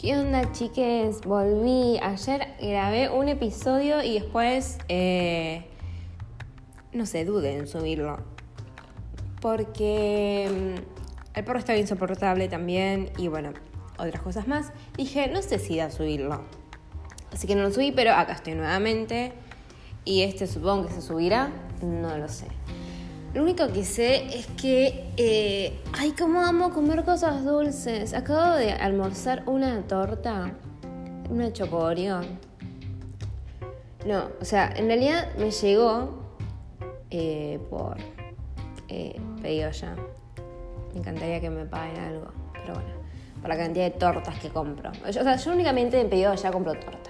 ¿Qué onda, chiques? Volví. Ayer grabé un episodio y después. eh, no sé, dude en subirlo. Porque. mm, el perro estaba insoportable también y bueno, otras cosas más. Dije, no sé si da subirlo. Así que no lo subí, pero acá estoy nuevamente. Y este supongo que se subirá. No lo sé. Lo único que sé es que, eh, ay, cómo amo comer cosas dulces. Acabo de almorzar una torta, una chocorio. No, o sea, en realidad me llegó eh, por eh, pedido ya. Me encantaría que me paguen algo, pero bueno, por la cantidad de tortas que compro. O sea, yo únicamente en pedido ya compro tortas.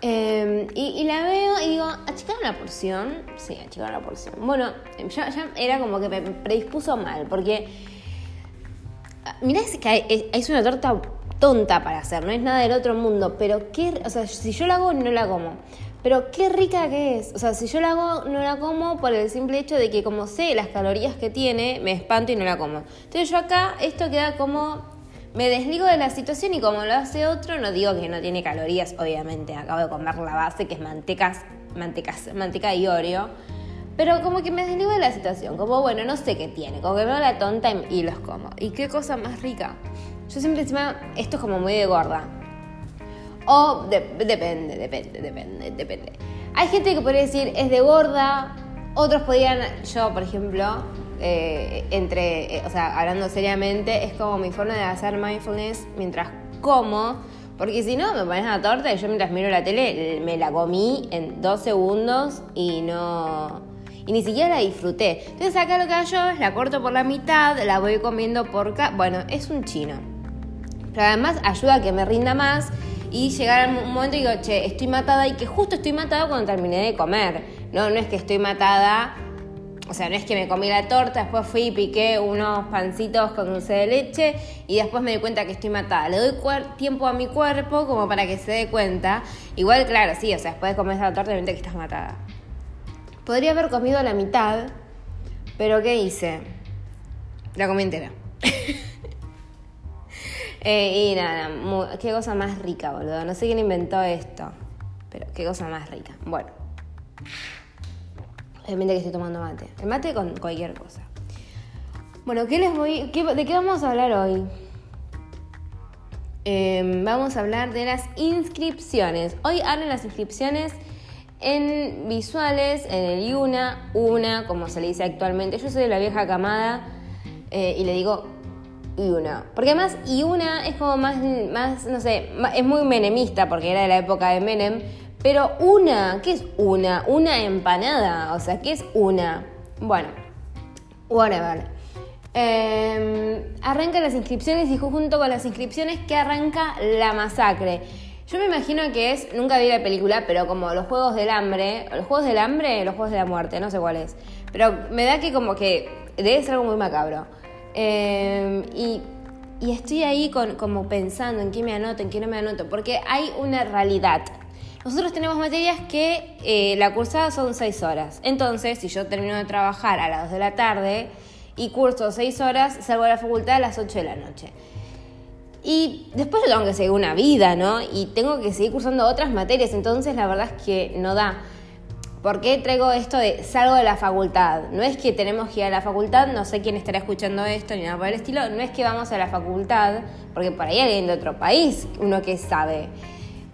Eh, y, la veo y digo, ¿achicaron la porción? Sí, achicaron la porción. Bueno, ya, ya era como que me predispuso mal, porque ah, mirá es que es una torta tonta para hacer, no es nada del otro mundo, pero qué, o sea, si yo la hago no la como. Pero qué rica que es. O sea, si yo la hago no la como por el simple hecho de que como sé las calorías que tiene, me espanto y no la como. Entonces yo acá esto queda como me desligo de la situación y como lo hace otro, no digo que no tiene calorías, obviamente. Acabo de comer la base que es mantecas, mantecas, manteca y Oreo. Pero como que me desligo de la situación, como bueno, no sé qué tiene, como que me hago la tonta y, los como. Y qué cosa más rica. Yo siempre encima, esto es como muy de gorda. O de- depende, depende, depende, depende. Hay gente que podría decir es de gorda, otros podrían, yo por ejemplo, eh, entre, eh, o sea, hablando seriamente, es como mi forma de hacer mindfulness mientras como, porque si no me pones una torta y yo mientras miro la tele me la comí en dos segundos y no... Y ni siquiera la disfruté. Entonces acá lo que hago yo es la corto por la mitad, la voy comiendo por acá. Bueno, es un chino. Pero además ayuda a que me rinda más y llegar a un momento y digo, che, estoy matada y que justo estoy matada cuando terminé de comer. No, no es que estoy matada, o sea, no es que me comí la torta, después fui y piqué unos pancitos con dulce de leche y después me di cuenta que estoy matada. Le doy tiempo a mi cuerpo como para que se dé cuenta. Igual, claro, sí, o sea, después de comer esa torta, obviamente que estás matada. Podría haber comido la mitad, pero ¿qué hice? La comí entera. Eh, y nada, qué cosa más rica, boludo. No sé quién inventó esto, pero qué cosa más rica. Bueno, obviamente que estoy tomando mate. El mate con cualquier cosa. Bueno, ¿qué les voy, ¿de qué vamos a hablar hoy? Eh, vamos a hablar de las inscripciones. Hoy hablan las inscripciones en visuales, en el IUNA, UNA, como se le dice actualmente. Yo soy de la vieja camada eh, y le digo IUNA. Porque además IUNA es como más, más, no sé, es muy menemista porque era de la época de Menem. Pero una, ¿qué es una? Una empanada. O sea, ¿qué es una? Bueno, whatever. Eh, arrancan las inscripciones y junto con las inscripciones que arranca la masacre. Yo me imagino que es, nunca vi la película, pero como los Juegos del Hambre, los Juegos del Hambre, los Juegos de la Muerte, no sé cuál es. Pero me da que como que debe ser algo muy macabro. Eh, y, estoy ahí como pensando en qué me anoto, en qué no me anoto, porque hay una realidad. Nosotros tenemos materias que eh, la cursada son 6 horas. Entonces, si yo termino de trabajar a las 2 de la tarde y curso 6 horas, salgo de la facultad a las 8 de la noche. Y después yo tengo que seguir una vida, ¿no? Y tengo que seguir cursando otras materias, entonces la verdad es que no da. ¿Por qué traigo esto de salgo de la facultad? No es que tenemos que ir a la facultad, no sé quién estará escuchando esto ni nada por el estilo, no es que vamos a la facultad, porque por ahí alguien de otro país, uno que sabe.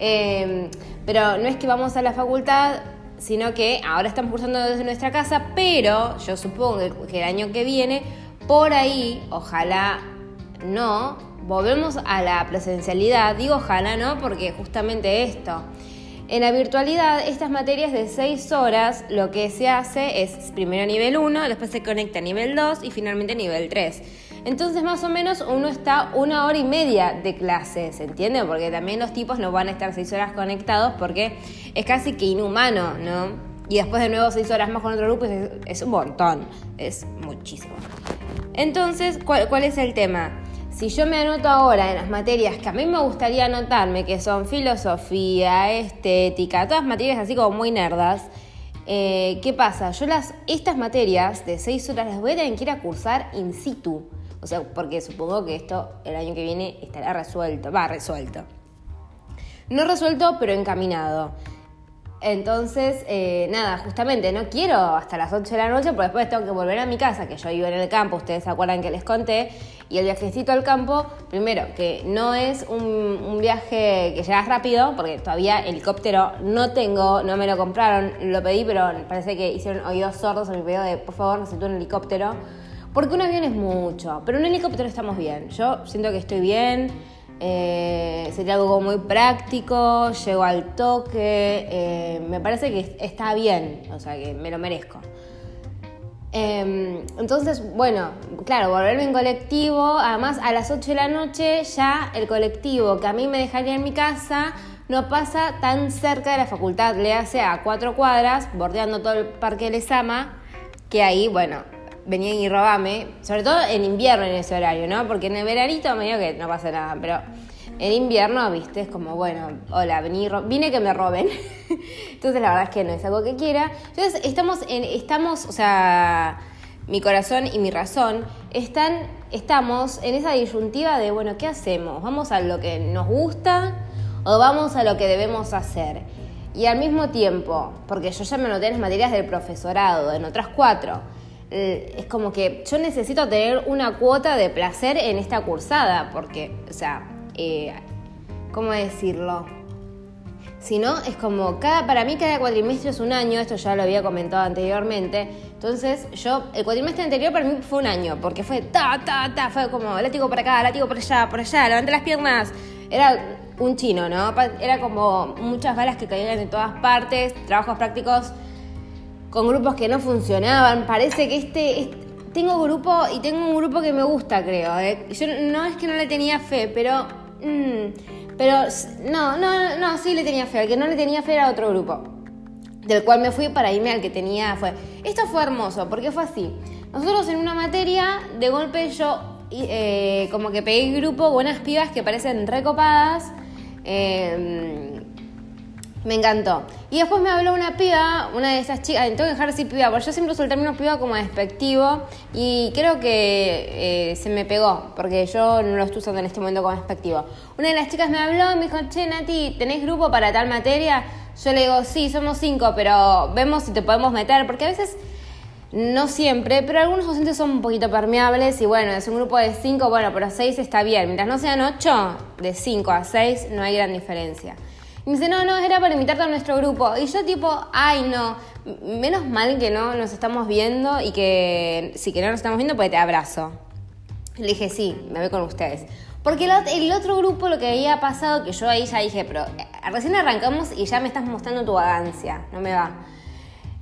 Eh, pero no es que vamos a la facultad, sino que ahora estamos cursando desde nuestra casa, pero yo supongo que, el año que viene, por ahí, ojalá no, volvemos a la presencialidad. Digo ojalá no, porque justamente esto. En la virtualidad, estas materias de 6 horas, lo que se hace es primero nivel 1, después se conecta a nivel 2 y finalmente nivel 3. Entonces, más o menos, uno está una hora y media de clase, ¿se entiende? Porque también los tipos no van a estar 6 horas conectados porque es casi que inhumano, ¿no? Y después de nuevo 6 horas más con otro grupo es, un montón, es muchísimo. Entonces, ¿cuál, ¿cuál es el tema? Si yo me anoto ahora en las materias que a mí me gustaría anotarme, que son filosofía, estética, todas materias así como muy nerdas, eh, ¿qué pasa? Yo las, estas materias de 6 horas las voy a tener que ir a cursar in situ. O sea, porque supongo que esto el año que viene estará resuelto, va resuelto. No resuelto, pero encaminado. Entonces, eh, nada, justamente no quiero hasta las 8 de la noche, porque después tengo que volver a mi casa, que yo vivo en el campo, ustedes se acuerdan que les conté, y el viajecito al campo, primero, que no es un, viaje que llegas rápido, porque todavía helicóptero no tengo, no me lo compraron, lo pedí, pero parece que hicieron oídos sordos a mi pedido de, por favor, necesito un helicóptero, porque un avión es mucho, pero un helicóptero estamos bien, yo siento que estoy bien, eh, sería algo muy práctico, llego al toque, eh, me parece que está bien, o sea que me lo merezco. Em, entonces, bueno, claro, volverme en colectivo, además a las 8 de la noche ya el colectivo que a mí me dejaría en mi casa no pasa tan cerca de la facultad, le hace a cuatro cuadras, bordeando todo el parque de Lesama, que ahí, bueno, venían y robame, sobre todo en invierno en ese horario, ¿no? Porque en el veranito me digo que no pasa nada, pero en invierno, viste, es como, bueno, hola, vení, vine que me roben. Entonces la verdad es que no es algo que quiera. Entonces estamos en, estamos, o sea, mi corazón y mi razón están, estamos en esa disyuntiva de, bueno, ¿qué hacemos? ¿Vamos a lo que nos gusta o vamos a lo que debemos hacer? Y al mismo tiempo, porque yo ya me noté en las materias del profesorado, en otras cuatro, es como que yo necesito tener una cuota de placer en esta cursada, porque, o sea, eh, ¿cómo decirlo? Si no, es como, cada, para mí cada cuatrimestre es un año, esto ya lo había comentado anteriormente, entonces yo, el cuatrimestre anterior para mí fue un año, porque fue ta, ta, ta, fue como látigo por acá, látigo por allá, por allá, levanté las piernas, era un chino, ¿no? Era como muchas balas que caían en todas partes, trabajos prácticos con grupos que no funcionaban. Parece que este, tengo grupo y tengo un grupo que me gusta, creo. ¿eh? Yo no es que no le tenía fe, pero mm, pero no, no, no, sí le tenía fe. Al que no le tenía fe era otro grupo. Del cual me fui para irme al que tenía fue. Esto fue hermoso, porque fue así. Nosotros en una materia, de golpe yo eh, como que pegué grupo, buenas pibas que parecen recopadas. Eh, me encantó. Y después me habló una piba, una de esas chicas, tengo que dejar de decir piba, porque yo siempre uso el término piba como despectivo y creo que eh, se me pegó, porque yo no lo estoy usando en este momento como despectivo. Una de las chicas me habló y me dijo, che Nati, ¿tenés grupo para tal materia? Yo le digo, sí, somos cinco, pero vemos si te podemos meter, porque a veces... No siempre, pero algunos docentes son un poquito permeables y bueno, es un grupo de cinco, bueno, pero seis está bien. Mientras no sean ocho, de cinco a seis no hay gran diferencia. Y me dice, no, no, era para invitarte a nuestro grupo. Y yo tipo, ay, no, menos mal que no nos estamos viendo y que si que no nos estamos viendo, pues te abrazo. Le dije, sí, me voy con ustedes. Porque el otro grupo lo que había pasado, que yo ahí ya dije, pero eh, recién arrancamos y ya me estás mostrando tu vagancia, no me va.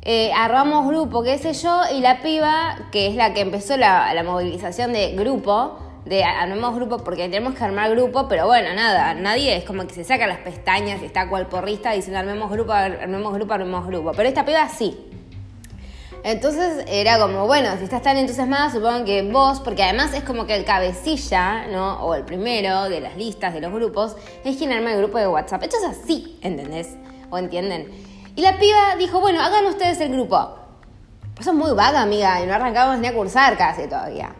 Eh, armamos grupo, qué sé yo, y la piba, que es la que empezó la, la movilización de grupo, de armemos grupo porque tenemos que armar grupo, pero bueno, nada, nadie es como que se saca las pestañas está cual porrista diciendo armemos grupo, armemos grupo, armemos grupo. Pero esta piba sí. Entonces era como, bueno, si estás tan entusiasmada, supongo que vos, porque además es como que el cabecilla, ¿no? O el primero de las listas de los grupos, es quien arma el grupo de WhatsApp. Esto es así, ¿entendés? ¿O entienden? Y la piba dijo, bueno, hagan ustedes el grupo. Pues es muy vaga, amiga, y no arrancamos ni a cursar casi todavía.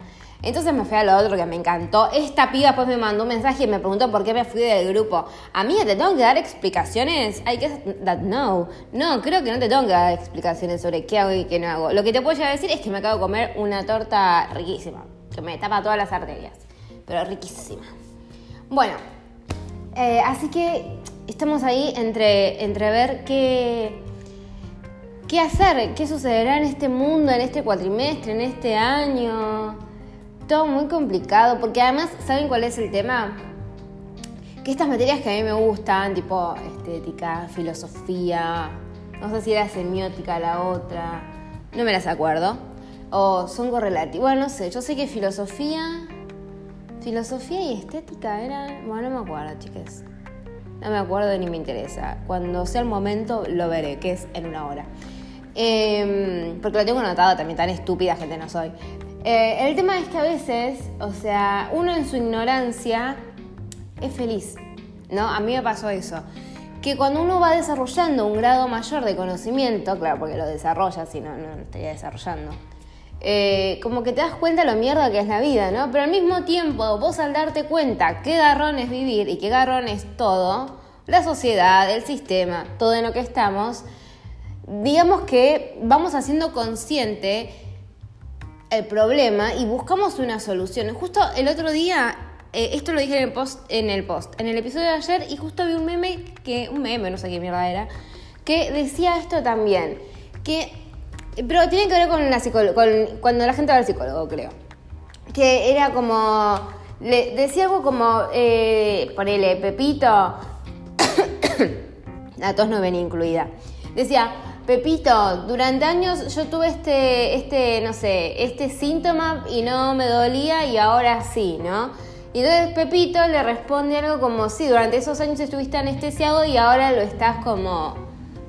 Entonces me fui a lo otro que me encantó. Esta piba después me mandó un mensaje y me preguntó por qué me fui del grupo. Amiga, ¿te tengo que dar explicaciones? I guess that no. No, creo que no te tengo que dar explicaciones sobre qué hago y qué no hago. Lo que te puedo llegar a decir es que me acabo de comer una torta riquísima, que me tapa todas las arterias, pero riquísima. Bueno, eh, así que estamos ahí entre, entre ver qué, qué hacer, qué sucederá en este mundo, en este cuatrimestre, en este año todo muy complicado, porque además, ¿saben cuál es el tema? Que estas materias que a mí me gustan, tipo estética, filosofía, no sé si era semiótica la otra, no me las acuerdo, o son correlativas, bueno, no sé, yo sé que filosofía, filosofía y estética eran, bueno, no me acuerdo, chicas. No me acuerdo ni me interesa. Cuando sea el momento lo veré, que es en una hora. Em, porque lo tengo anotado también, tan estúpida gente no soy. Eh, el tema es que a veces, o sea, uno en su ignorancia es feliz, ¿no? A mí me pasó eso. Que cuando uno va desarrollando un grado mayor de conocimiento, claro, porque lo desarrolla, si no, no estaría desarrollando, eh, como que te das cuenta lo mierda que es la vida, ¿no? Pero al mismo tiempo, vos al darte cuenta qué garrón es vivir y qué garrón es todo, la sociedad, el sistema, todo en lo que estamos, digamos que vamos haciendo consciente el problema y buscamos una solución. Justo el otro día, eh, esto lo dije en el post, en el episodio de ayer, y justo vi un meme que, un meme, no sé qué mierda era, que decía esto también, que pero tiene que ver con la con cuando la gente va al psicólogo, creo. Que era como. Le decía algo como. Eh, ponele, Pepito. la tos no venía incluida. Decía. Pepito, durante años yo tuve este, este, no sé, este síntoma y no me dolía y ahora sí, ¿no? Y entonces Pepito le responde algo como, sí, durante esos años estuviste anestesiado y ahora lo estás como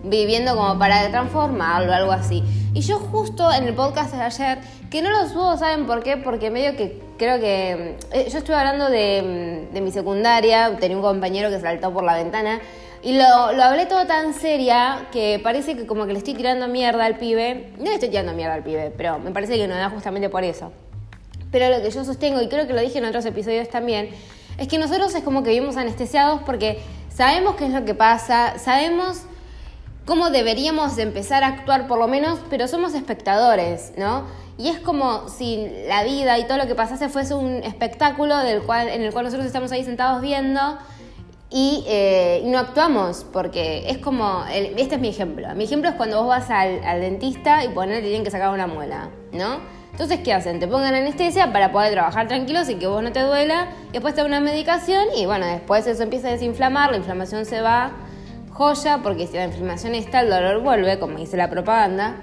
viviendo como para transformarlo, algo así. Y yo justo en el podcast de ayer, que no lo subo, ¿saben por qué? Porque medio que creo que... Eh, yo estuve hablando de, mi secundaria, tenía un compañero que saltó por la ventana, y lo, lo, hablé todo tan seria que parece que como que le estoy tirando mierda al pibe. No le estoy tirando mierda al pibe, pero me parece que no da justamente por eso. Pero lo que yo sostengo, y creo que lo dije en otros episodios también, es que nosotros es como que vivimos anestesiados porque sabemos qué es lo que pasa, sabemos cómo deberíamos empezar a actuar por lo menos, pero somos espectadores, ¿no? Y es como si la vida y todo lo que pasase fuese un espectáculo del cual, en el cual nosotros estamos ahí sentados viendo y eh, no actuamos, porque es como, este es mi ejemplo. Mi ejemplo es cuando vos vas al, dentista y poner te tienen que sacar una muela, ¿no? Entonces, ¿qué hacen? Te pongan anestesia para poder trabajar tranquilos y que vos no te duela, después te dan una medicación y bueno, después eso empieza a desinflamar, la inflamación se va joya, porque si la inflamación está, el dolor vuelve, como dice la propaganda,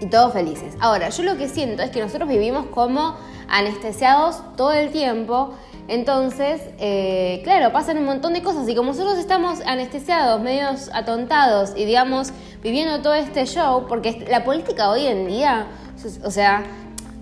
y todos felices. Ahora, yo lo que siento es que nosotros vivimos como anestesiados todo el tiempo, entonces, eh, claro, pasan un montón de cosas y como nosotros estamos anestesiados, medios atontados y digamos, viviendo todo este show, porque la política hoy en día, o sea,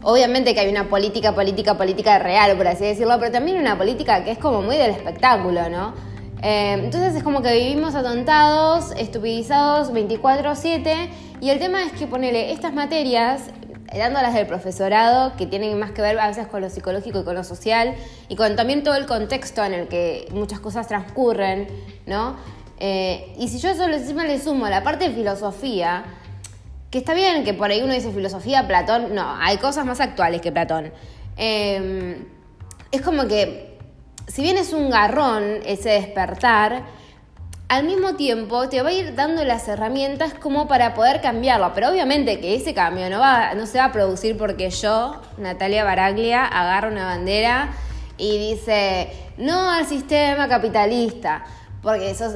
obviamente que hay una política, política, política real, por así decirlo, pero también una política que es como muy del espectáculo, ¿no? Eh, entonces es como que vivimos atontados, estupidizados 24/7 y el tema es que ponele estas materias, dándolas del profesorado, que tienen más que ver a veces con lo psicológico y con lo social y con también todo el contexto en el que muchas cosas transcurren, ¿no? Eh, y si yo eso encima le sumo la parte de filosofía, que está bien que por ahí uno dice filosofía, Platón, no, hay cosas más actuales que Platón. Eh, es como que si bien es un garrón ese despertar, al mismo tiempo te va a ir dando las herramientas como para poder cambiarlo. Pero obviamente que ese cambio no, va, no se va a producir porque yo, Natalia Baraglia, agarro una bandera y dice no al sistema capitalista. Porque eso,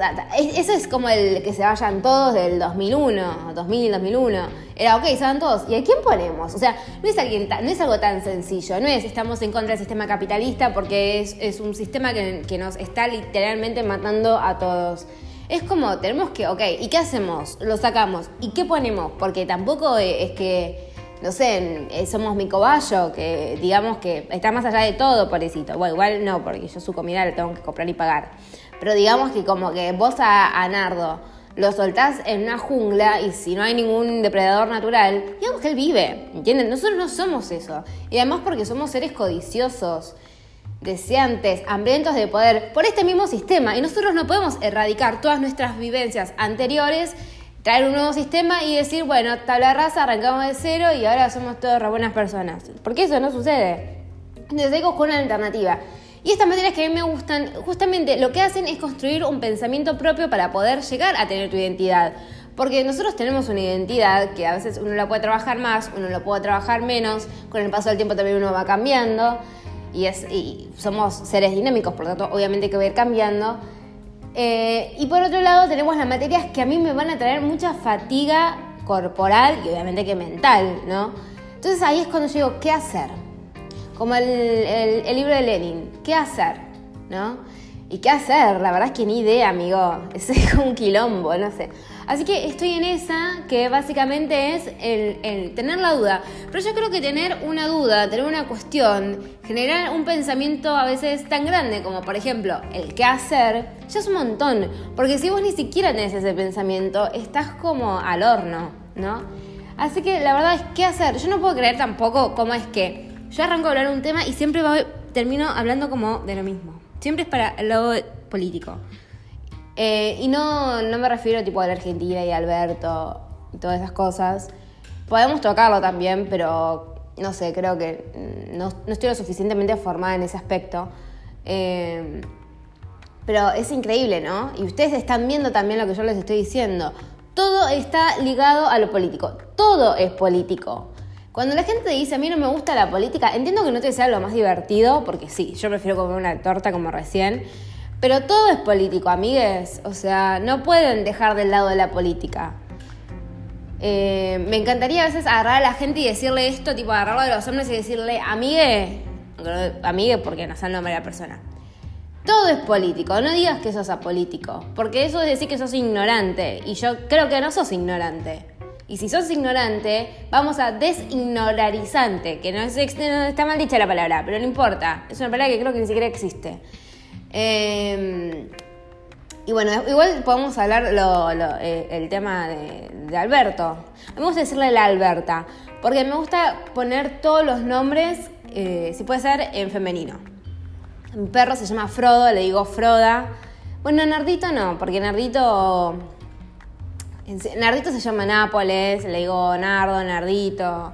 es como el que se vayan todos del 2001, 2000, 2001. Era, ok, se van todos. ¿Y a quién ponemos? O sea, no es, algo tan sencillo. No es estamos en contra del sistema capitalista porque es, un sistema que, nos está literalmente matando a todos. Es como, tenemos que, ok, ¿y qué hacemos? Lo sacamos. ¿Y qué ponemos? Porque tampoco es que, no sé, somos mi cobayo, que digamos que está más allá de todo, pobrecito. Bueno, igual no, porque yo su comida la tengo que comprar y pagar. Pero digamos que como que vos a, Nardo lo soltás en una jungla y si no hay ningún depredador natural, digamos que él vive, ¿entienden? Nosotros no somos eso. Y además porque somos seres codiciosos, deseantes, hambrientos de poder por este mismo sistema. Y nosotros no podemos erradicar todas nuestras vivencias anteriores, traer un nuevo sistema y decir, bueno, tabla raza, arrancamos de cero y ahora somos todas buenas personas. Porque eso no sucede. Entonces hay con una alternativa. Y estas materias que a mí me gustan, justamente lo que hacen es construir un pensamiento propio para poder llegar a tener tu identidad. Porque nosotros tenemos una identidad que a veces uno la puede trabajar más, uno la puede trabajar menos, con el paso del tiempo también uno va cambiando y, es, y somos seres dinámicos, por lo tanto obviamente que va a ir cambiando. Eh, y por otro lado tenemos las materias que a mí me van a traer mucha fatiga corporal y obviamente que mental, ¿no? Entonces ahí es cuando yo digo, ¿qué hacer? Como el, libro de Lenin, ¿qué hacer? ¿No? ¿Y qué hacer? La verdad es que ni idea, amigo. Es un quilombo, no sé. Así que estoy en esa, que básicamente es el, tener la duda. Pero yo creo que tener una duda, tener una cuestión, generar un pensamiento a veces tan grande como, por ejemplo, el qué hacer, ya es un montón. Porque si vos ni siquiera tenés ese pensamiento, estás como al horno, ¿no? Así que la verdad es, ¿qué hacer? Yo no puedo creer tampoco cómo es que yo arranco a hablar un tema y siempre termino hablando como de lo mismo. Siempre es para el lado político. Eh, y no, no me refiero tipo a la Argentina y a Alberto y todas esas cosas. Podemos tocarlo también, pero no sé, creo que no, estoy lo suficientemente formada en ese aspecto. Eh, pero es increíble, ¿no? Y ustedes están viendo también lo que yo les estoy diciendo. Todo está ligado a lo político. Todo es político. Cuando la gente dice a mí no me gusta la política, entiendo que no te sea lo más divertido, porque sí, yo prefiero comer una torta como recién, pero todo es político, amigues. O sea, no pueden dejar del lado de la política. Eh, me encantaría a veces agarrar a la gente y decirle esto, tipo agarrarlo de los hombres y decirle, amigue, amigue porque no sé el nombre de la persona. Todo es político, no digas que sos apolítico, porque eso es decir que sos ignorante, y yo creo que no sos ignorante. Y si sos ignorante, vamos a designorarizante, que no, es, está mal dicha la palabra, pero no importa, es una palabra que creo que ni siquiera existe. Em, y bueno, igual podemos hablar eh, el tema de, Alberto. Vamos a decirle la Alberta, porque me gusta poner todos los nombres, eh, si puede ser, en femenino. Mi perro se llama Frodo, le digo Froda. Bueno, Nardito no, porque Nardito. Nardito se llama Nápoles, le digo Nardo, Nardito,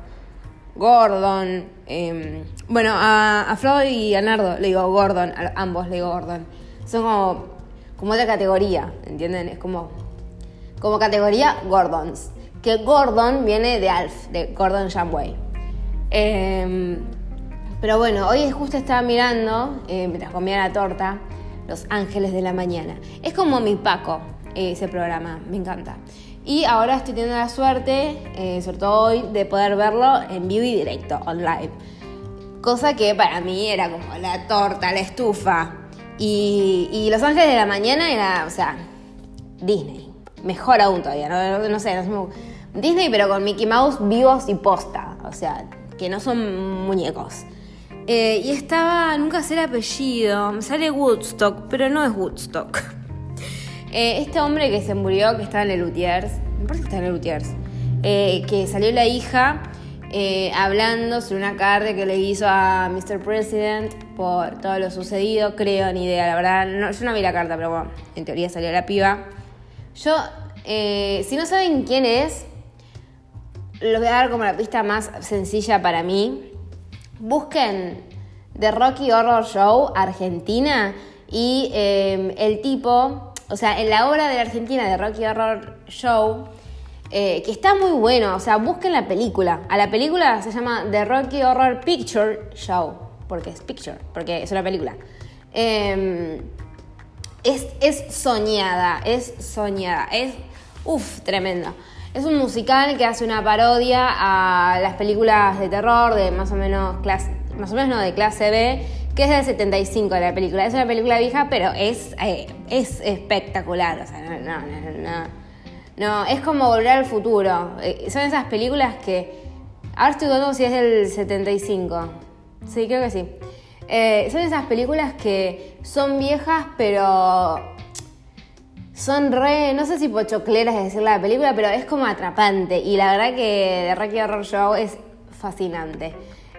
Gordon. Em, bueno, a, Frodo y a Nardo le digo Gordon, a ambos le digo Gordon. Son como, como otra categoría, ¿entienden? Es como, como categoría Gordons. Que Gordon viene de Alf, de Gordon Janway. Eh, pero bueno, hoy justo estaba mirando, eh, mientras comía la torta, Los Ángeles de la Mañana. Es como mi Paco, eh, ese programa, me encanta. Y ahora estoy teniendo la suerte, eh, sobre todo hoy, de poder verlo en vivo y directo, on live. Cosa que para mí era como la torta, la estufa. Y, Los Ángeles de la Mañana era, o sea, Disney. Mejor aún todavía, no, no sé, no Disney pero con Mickey Mouse vivos y posta. O sea, que no son muñecos. Eh, y estaba, nunca sé el apellido, me sale Woodstock, pero no es Woodstock. Eh, este hombre que se murió, que estaba en el Lutiers, me parece que está en el Lutiers, eh, que salió la hija hablando sobre una carta que le hizo a Mr. President por todo lo sucedido, creo, ni idea, la verdad, yo no vi la carta, pero bueno, en teoría salió la piba. Yo, si no saben quién es, les voy a dar como la pista más sencilla para mí busquen The Rocky Horror Show Argentina y el tipo, o sea, en la obra de la Argentina de Rocky Horror Show, eh, que está muy bueno, o sea, busquen la película. A la película se llama The Rocky Horror Picture Show, porque es picture, porque es una película. Em, es, es soñada, es soñada, es, uff, tremendo. Es un musical que hace una parodia a las películas de terror de más o menos clase, más o menos no, de clase B, que es del 75 la película. Es una película vieja, pero es, eh, es espectacular. O sea, no, no, no, no. es como volver al futuro. Eh, son esas películas que. Ahora estoy dudando si es del 75. Sí, creo que sí. Eh, son esas películas que son viejas, pero son re, no sé si pochocleras de decir la película, pero es como atrapante. Y la verdad que The Rocky Horror Show es fascinante.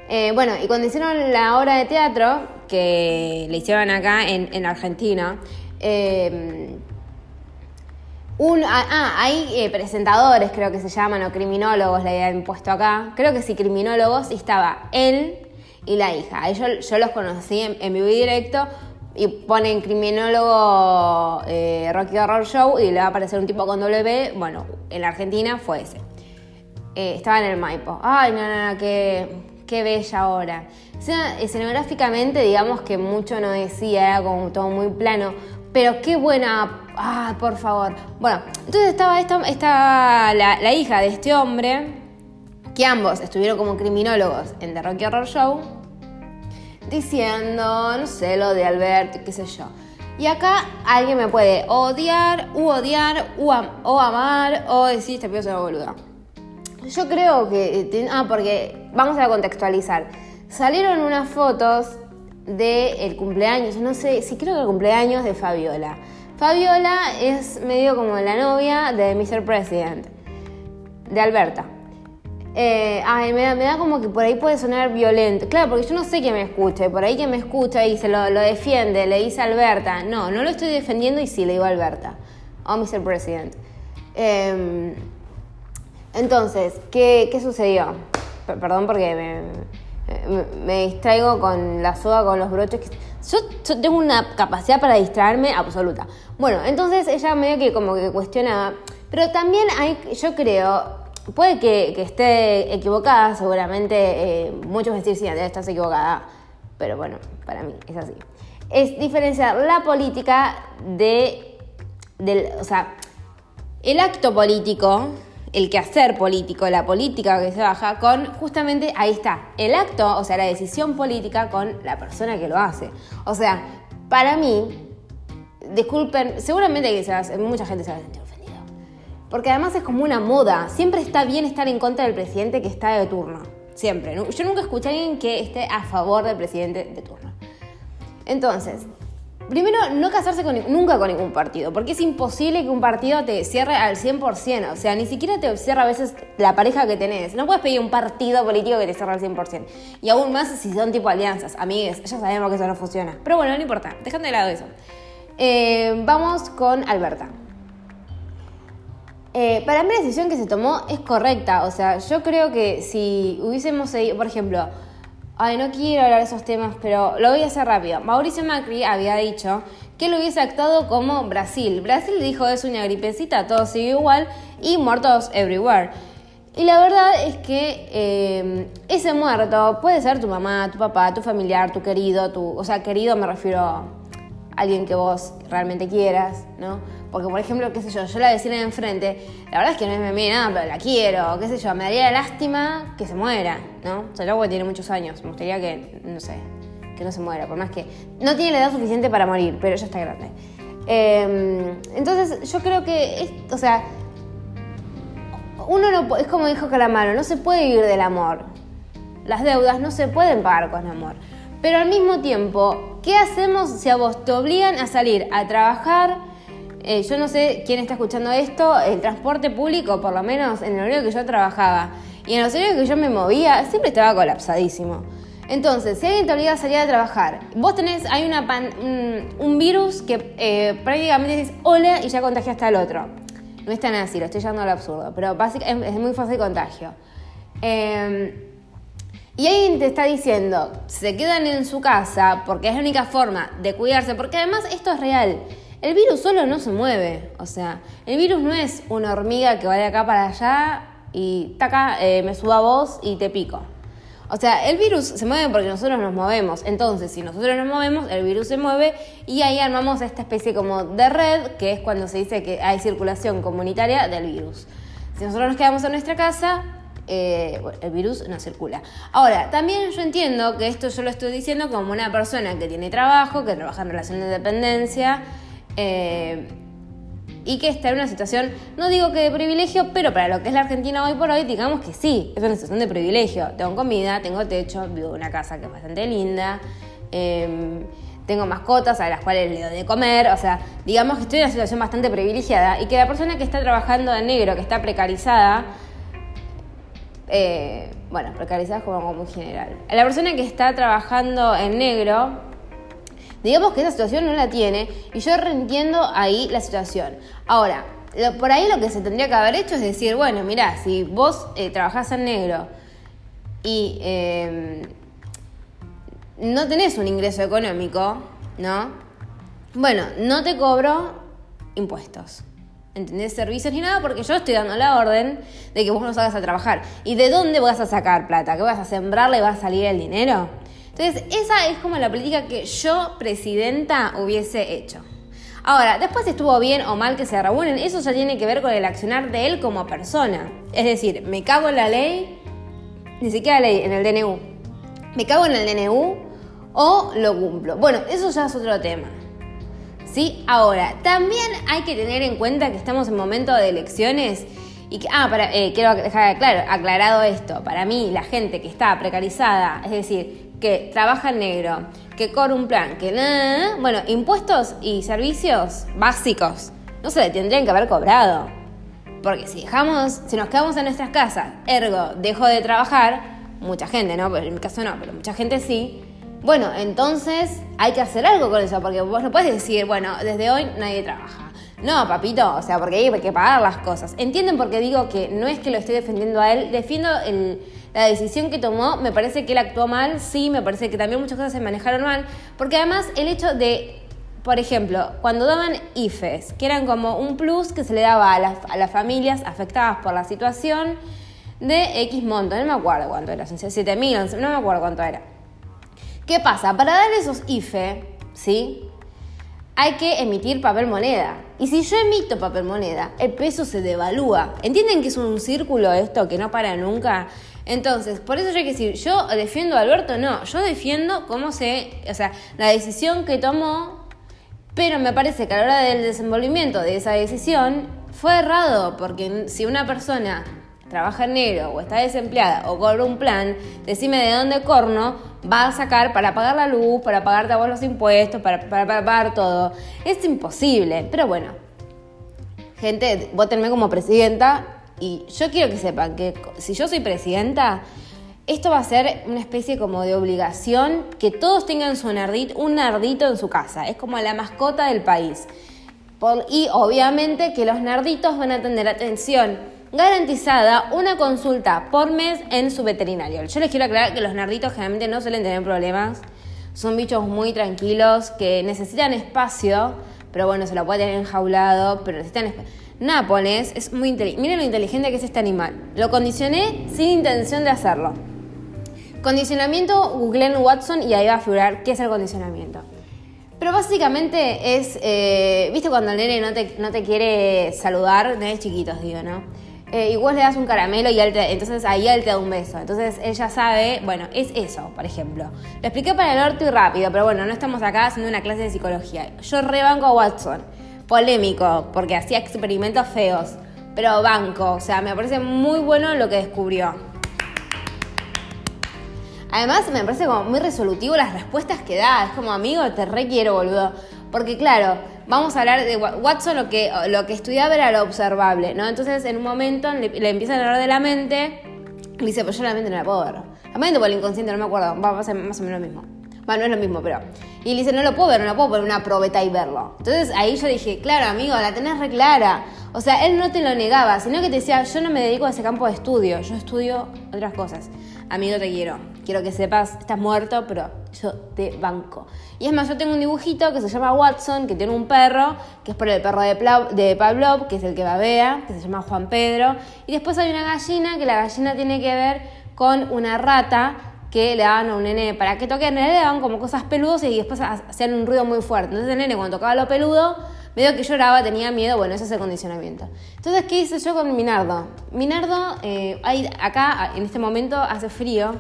Eh, bueno, y cuando hicieron la obra de teatro, que le hicieron acá en, Argentina, eh, un, ah, ah hay eh, presentadores, creo que se llaman, o criminólogos, le habían puesto acá. Creo que sí, criminólogos, y estaba él y la hija. Yo, yo los conocí en, en vivo y directo y ponen criminólogo Rocky Horror Show y le va a aparecer un tipo con W. Bueno, en la Argentina fue ese. Estaba en el Maipo. Ay, no, no, no, qué, qué bella ahora. O sea, escenográficamente, digamos que mucho no decía, era como todo muy plano. Pero qué buena. Ah, por favor. Bueno, entonces estaba esta, la, la hija de este hombre, que ambos estuvieron como criminólogos en The Rocky Horror Show diciendo, no sé, lo de Alberto, qué sé yo. Y acá alguien me puede odiar, u odiar, u o amar, o decir, este pibe es una boluda. Yo creo que. Ah, porque vamos a contextualizar. Salieron unas fotos del el cumpleaños, no sé, si creo que el cumpleaños de Fabiola. Fabiola es medio como la novia de Mr. President, de Alberta. Eh, ay, me da, me da como que por ahí puede sonar violento. Claro, porque yo no sé quién me escucha. Por ahí quien me escucha y se lo, lo defiende, le dice Alberta. No, no lo estoy defendiendo y sí le digo a Alberta. Oh, Mr. President. Em, entonces, ¿qué, ¿qué, sucedió? perdón porque me, me, distraigo con la soga, con los broches. Yo, tengo una capacidad para distraerme absoluta. Bueno, entonces ella medio que como que cuestionaba. Pero también hay, yo creo, puede que, esté equivocada, seguramente eh, muchos decir, sí, estás equivocada, pero bueno, para mí es así. Es diferenciar la política de, del, o sea, el acto político, el quehacer político, la política que se baja con, justamente ahí está, el acto, o sea, la decisión política con la persona que lo hace. O sea, para mí, disculpen, seguramente que mucha gente se va a sentir porque además es como una moda. Siempre está bien estar en contra del presidente que está de turno. Siempre. Yo nunca escuché a alguien que esté a favor del presidente de turno. Entonces, primero, no casarse nunca con ningún partido, porque es imposible que un partido te cierre al 100%. O sea, ni siquiera te cierra a veces la pareja que tenés. No puedes pedir un partido político que te cierre al 100%. Y aún más si son tipo alianzas, amigues. Ya sabemos que eso no funciona. Pero bueno, no importa. Dejando de lado eso. Eh, vamos con Alberta. Eh, para mí la decisión que se tomó es correcta. O sea, yo creo que si hubiésemos seguido, por ejemplo, ay, no quiero hablar de esos temas, pero lo voy a hacer rápido. Mauricio Macri había dicho que él hubiese actuado como Brasil. Brasil dijo es una gripecita, todo sigue igual y muertos everywhere. Y la verdad es que eh, ese muerto puede ser tu mamá, tu papá, tu familiar, tu querido, tu, o sea, querido me refiero a alguien que vos realmente quieras, ¿no? Porque, por ejemplo, qué sé yo, yo la vecina de enfrente, la verdad es que no es mi nada, pero la quiero, qué sé yo, me daría lástima que se muera, ¿no? O sea, que tiene muchos años, me gustaría que, no sé, que no se muera, por más que no tiene la edad suficiente para morir, pero ella está grande. Em, entonces, yo creo que, o sea, uno no, es como dijo Calamaro, no se puede vivir del amor. Las deudas no se pueden pagar con amor. Pero al mismo tiempo, ¿qué hacemos si a vos te obligan a salir a trabajar? Eh, yo no sé quién está escuchando esto, el transporte público, por lo menos en el horario que yo trabajaba y en los horarios que yo me movía, siempre estaba colapsadísimo. Entonces, si alguien te obliga a salir a trabajar, vos tenés, hay una un, virus que eh, prácticamente dices hola y ya contagiaste al otro. No es tan así, lo estoy llevando al absurdo, pero básicamente es, muy fácil contagio. Em, y alguien te está diciendo, se quedan en su casa porque es la única forma de cuidarse, porque además esto es real. El virus solo no se mueve, o sea, el virus no es una hormiga que va de acá para allá y taca, eh, me suba vos y te pico. O sea, el virus se mueve porque nosotros nos movemos. Entonces, si nosotros nos movemos, el virus se mueve y ahí armamos esta especie como de red, que es cuando se dice que hay circulación comunitaria del virus. Si nosotros nos quedamos en nuestra casa, eh, el virus no circula. Ahora, también yo entiendo que esto yo lo estoy diciendo como una persona que tiene trabajo, que trabaja en relación de dependencia, eh, y que está en una situación, no digo que de privilegio, pero para lo que es la Argentina hoy por hoy, digamos que sí, es una situación de privilegio. Tengo comida, tengo techo, vivo en una casa que es bastante linda, em, tengo mascotas a las cuales le doy de comer, o sea, digamos que estoy en una situación bastante privilegiada y que la persona que está trabajando de negro, que está precarizada, eh, bueno, precarizada es como muy general, la persona que está trabajando en negro, Digamos que esa situación no la tiene y yo reentiendo ahí la situación. Ahora, por ahí lo que se tendría que haber hecho es decir, bueno, mira, si vos eh, trabajás en negro y em, no tenés un ingreso económico, ¿no? Bueno, no te cobro impuestos. ¿Entendés? Servicios ni nada, porque yo estoy dando la orden de que vos no salgas a trabajar. ¿Y de dónde vas a sacar plata? ¿Que vas a sembrarle y va a salir el dinero? Entonces, esa es como la política que yo, presidenta, hubiese hecho. Ahora, después estuvo bien o mal que se reúnen, eso ya tiene que ver con el accionar de él como persona. Es decir, me cago en la ley, ni siquiera ley, en el DNU. Me cago en el DNU o lo cumplo. Bueno, eso ya es otro tema. ¿Sí? Ahora, también hay que tener en cuenta que estamos en momento de elecciones y que, ah, eh, quiero dejar claro, aclarado esto, para mí la gente que está precarizada, es decir, que trabaja en negro, que cobra un plan, que nada, bueno, impuestos y servicios básicos no se le tendrían que haber cobrado. Porque si dejamos, si nos quedamos en nuestras casas, ergo, dejo de trabajar, mucha gente, ¿no? En mi caso no, pero mucha gente sí. Bueno, entonces hay que hacer algo con eso, porque vos no puedes decir, bueno, desde hoy nadie trabaja. No, papito, o sea, porque hay que pagar las cosas. ¿Entienden por qué digo que no es que lo estoy defendiendo a él? Defiendo la decisión que tomó, me parece que él actuó mal, sí, me parece que también muchas cosas se manejaron mal, porque además el hecho de por ejemplo, cuando daban IFES, que eran como un plus que se le daba a las, a las familias afectadas por la situación de X monto, no me acuerdo cuánto era, 7 mil, no me acuerdo cuánto era. ¿Qué pasa? Para dar esos IFE, ¿sí? Hay que emitir papel moneda. Y si yo emito papel moneda, el peso se devalúa. ¿Entienden que es un círculo esto que no para nunca? Entonces, por eso yo hay que decir, yo defiendo a Alberto, no, yo defiendo cómo se, o sea, la decisión que tomó pero me parece que a la hora del desenvolvimiento de esa decisión fue errado, porque si una persona trabaja en negro o está desempleada o cobra un plan, decime de dónde corno va a sacar para pagar la luz, para pagarte vos los impuestos, para, para, pagar todo. Es imposible, pero bueno. Gente, votenme como presidenta y yo quiero que sepan que si yo soy presidenta, esto va a ser una especie como de obligación que todos tengan su nardito, un nardito en su casa. Es como la mascota del país. y obviamente que los narditos van a tener atención garantizada una consulta por mes en su veterinario. Yo les quiero aclarar que los narditos generalmente no suelen tener problemas. Son bichos muy tranquilos que necesitan espacio, pero bueno, se lo puede tener enjaulado, pero necesitan espacio. Nápoles es muy inteligente. Miren lo inteligente que es este animal. Lo condicioné sin intención de hacerlo. Condicionamiento, googleen Watson y ahí va a figurar qué es el condicionamiento. Pero básicamente es, eh, viste cuando el nene no te, no te quiere saludar, nenes chiquitos digo, ¿no? Eh, igual le das un caramelo y entonces ahí él te da un beso. Entonces ella sabe, bueno, es eso, por ejemplo. Lo expliqué para el orto y rápido, pero bueno, no estamos acá haciendo una clase de psicología. Yo rebanco a Watson, polémico, porque hacía experimentos feos, pero banco, o sea, me parece muy bueno lo que descubrió. Además, me parece como muy resolutivo las respuestas que da. Es como, amigo, te requiero, boludo. Porque claro, vamos a hablar de Watson, lo que, lo que estudiaba era lo observable, ¿no? Entonces, en un momento le, empiezan a hablar de la mente y dice, pues yo la mente no la puedo ver. La mente por el inconsciente, no me acuerdo, va a ser más o menos lo mismo. Bueno, no es lo mismo, pero... Y le dice, no lo puedo ver, no lo puedo poner una probeta y verlo. Entonces ahí yo dije, claro, amigo, la tenés re clara. O sea, él no te lo negaba, sino que te decía, yo no me dedico a ese campo de estudio, yo estudio otras cosas. Amigo, te quiero. Quiero que sepas, estás muerto, pero yo te banco. Y es más, yo tengo un dibujito que se llama Watson, que tiene un perro, que es por el perro de, de Pavlov, que es el que babea, que se llama Juan Pedro. Y después hay una gallina, que la gallina tiene que ver con una rata que le daban a un nene para que toque, en le daban como cosas peludas y después hacían un ruido muy fuerte. Entonces el nene cuando tocaba lo peludo, medio que lloraba, tenía miedo, bueno, ese es el condicionamiento. Entonces, ¿qué hice yo con Minardo? Minardo, eh, hay, acá en este momento hace frío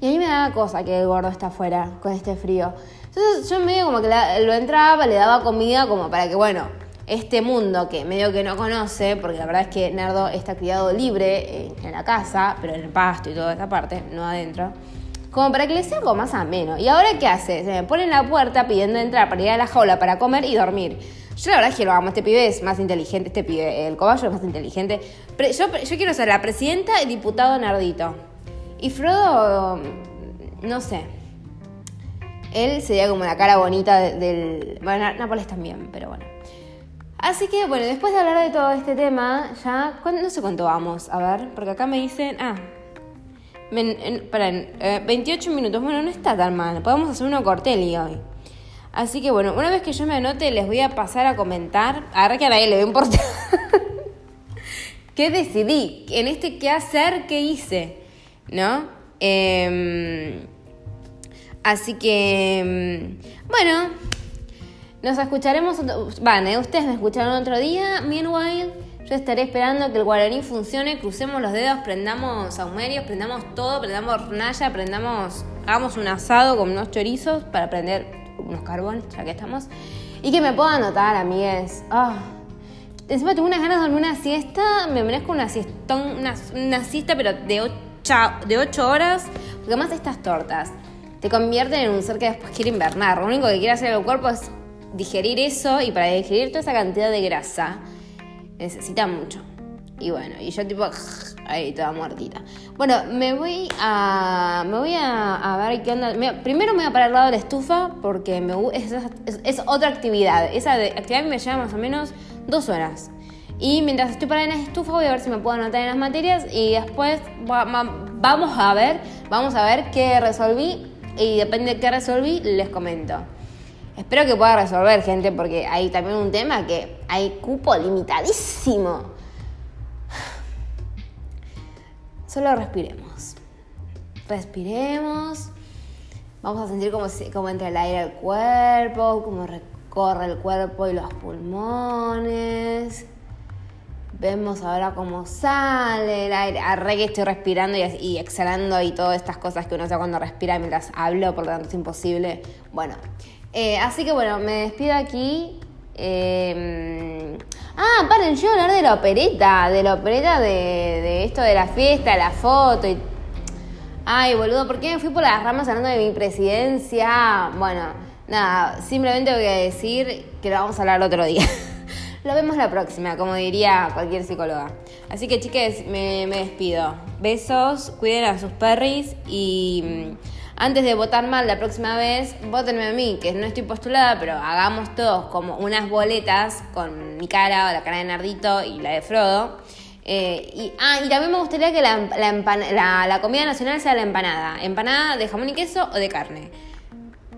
y a mí me daba cosa que el gordo está afuera con este frío. Entonces yo medio como que lo entraba, le daba comida como para que, bueno, este mundo que medio que no conoce, porque la verdad es que Nardo está criado libre en, la casa, pero en el pasto y toda esa parte, no adentro, como para que le sea algo más ameno. ¿Y ahora qué hace? Se me pone en la puerta pidiendo entrar para ir a la jaula para comer y dormir. Yo la verdad es que lo amo, este pibe es más inteligente, este pibe, el cobayo es más inteligente. Pero yo, quiero ser la presidenta y diputado Nardito. Y Frodo, no sé. Él sería como la cara bonita del... Bueno, Nápoles también, pero bueno. Así que, bueno, después de hablar de todo este tema, ya... No sé cuánto vamos, a ver, porque acá me dicen... Ah, para, 28 minutos. Bueno, no está tan mal. Podemos hacer uno corteli hoy. Así que bueno, una vez que yo me anote, les voy a pasar a comentar. Ahora que a nadie le a importar. ¿Qué decidí? En este qué hacer, qué hice. ¿no? Em, así que, em, bueno, nos escucharemos, van, ustedes me escucharon otro día, meanwhile, yo estaré esperando que el guaraní funcione, crucemos los dedos, prendamos saumerios, prendamos todo, prendamos naya, prendamos, hagamos un asado con unos chorizos para prender unos carbones, ya que estamos, y que me puedan notar, amigues. Ah. Encima tengo unas ganas de dormir una siesta, me merezco una siestón, una, siesta, pero de 8 de 8 horas, porque además estas tortas te convierten en un ser que después quiere invernar. Lo único que quiere hacer el cuerpo es digerir eso y para digerir toda esa cantidad de grasa necesita mucho. Y bueno, y yo tipo ahí toda muertita. Bueno, me voy a me voy a, ver qué onda. primero me voy a parar al lado de la estufa porque me, es, es, otra actividad. Esa actividad me lleva más o menos dos horas. Y mientras estoy parada en la estufa voy a ver si me puedo anotar en las materias y después vamos a ver, vamos a ver qué resolví y depende de qué resolví les comento. Espero que pueda resolver, gente, porque hay también un tema que hay cupo limitadísimo. Solo respiremos. Respiremos. Vamos a sentir cómo, cómo entra el aire al cuerpo, cómo recorre el cuerpo y los pulmones. Vemos ahora cómo sale el aire. Arre que estoy respirando y, exhalando y todas estas cosas que uno hace cuando respira mientras hablo, por lo tanto es imposible. Bueno, eh, así que bueno, me despido aquí. Em, ah, paren, yo hablar de la opereta, de la opereta de, de esto de la fiesta, la foto y... Ay, boludo, ¿por qué me fui por las ramas hablando de mi presidencia? Bueno, nada, simplemente voy a decir que lo vamos a hablar otro día. Lo vemos la próxima, como diría cualquier psicóloga. Así que chiques, me, despido. Besos, cuiden a sus perris y mm, antes de votar mal la próxima vez, votenme a mí, que no estoy postulada, pero hagamos todos como unas boletas con mi cara o la cara de Nardito y la de Frodo. Eh, y, ah, y también me gustaría que la, la, comida nacional sea la empanada. Empanada de jamón y queso o de carne.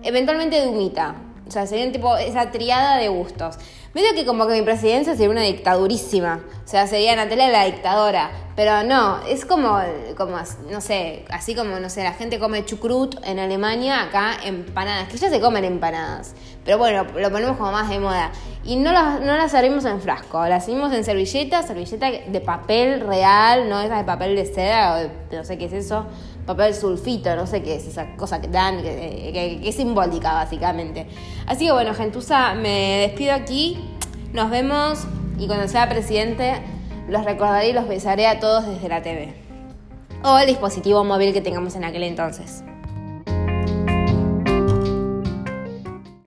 Eventualmente de humita. O sea, sería tipo esa triada de gustos. Medio que como que mi presidencia sería una dictadurísima. O sea, sería Natalia la dictadora. Pero no, es como, como, no sé, así como, no sé, la gente come chucrut en Alemania, acá empanadas, que ya se comen empanadas. Pero bueno, lo ponemos como más de moda. Y no las, no las servimos en frasco, las servimos en servilleta, servilleta de papel real, no esas de papel de seda o de, no sé qué es eso papel sulfito, no sé qué es esa cosa que dan, que, es simbólica básicamente. Así que bueno, gentuza, me despido aquí, nos vemos y cuando sea presidente los recordaré y los besaré a todos desde la TV. O el dispositivo móvil que tengamos en aquel entonces.